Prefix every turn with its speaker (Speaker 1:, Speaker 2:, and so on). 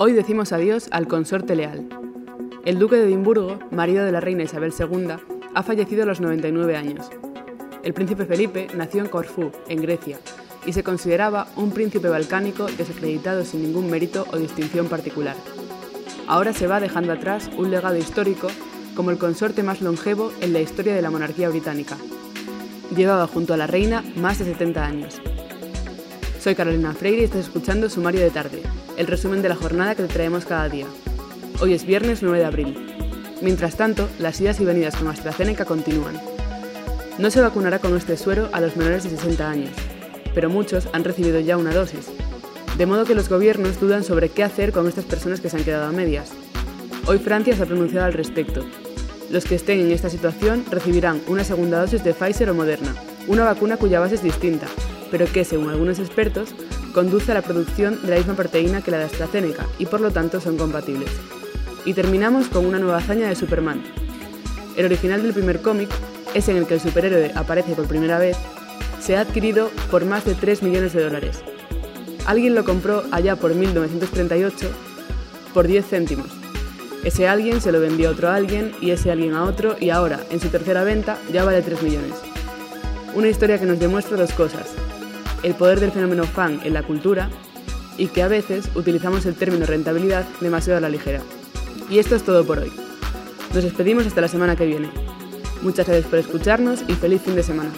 Speaker 1: Hoy decimos adiós al consorte leal. El duque de Edimburgo, marido de la reina Isabel II, ha fallecido a los 99 años. El príncipe Felipe nació en Corfú, en Grecia, y se consideraba un príncipe balcánico desacreditado sin ningún mérito o distinción particular. Ahora se va dejando atrás un legado histórico como el consorte más longevo en la historia de la monarquía británica. Llevaba junto a la reina más de 70 años. Soy Carolina Freire y estás escuchando Sumario de Tarde, el resumen de la jornada que te traemos cada día. Hoy es viernes 9 de abril. Mientras tanto, las idas y venidas con AstraZeneca continúan. No se vacunará con este suero a los menores de 60 años, pero muchos han recibido ya una dosis, de modo que los gobiernos dudan sobre qué hacer con estas personas que se han quedado a medias. Hoy Francia se ha pronunciado al respecto. Los que estén en esta situación recibirán una segunda dosis de Pfizer o Moderna, una vacuna cuya base es distinta, pero que, según algunos expertos, conduce a la producción de la misma proteína que la de AstraZeneca y por lo tanto son compatibles. Y terminamos con una nueva hazaña de Superman. El original del primer cómic, ese en el que el superhéroe aparece por primera vez, se ha adquirido por más de 3 millones de dólares. Alguien lo compró allá por 1938 por 10 céntimos. Ese alguien se lo vendió a otro alguien y ese alguien a otro y ahora, en su tercera venta, ya vale 3 millones. Una historia que nos demuestra dos cosas. El poder del fenómeno fan en la cultura y que a veces utilizamos el término rentabilidad demasiado a la ligera. Y esto es todo por hoy. Nos despedimos hasta la semana que viene. Muchas gracias por escucharnos y feliz fin de semana.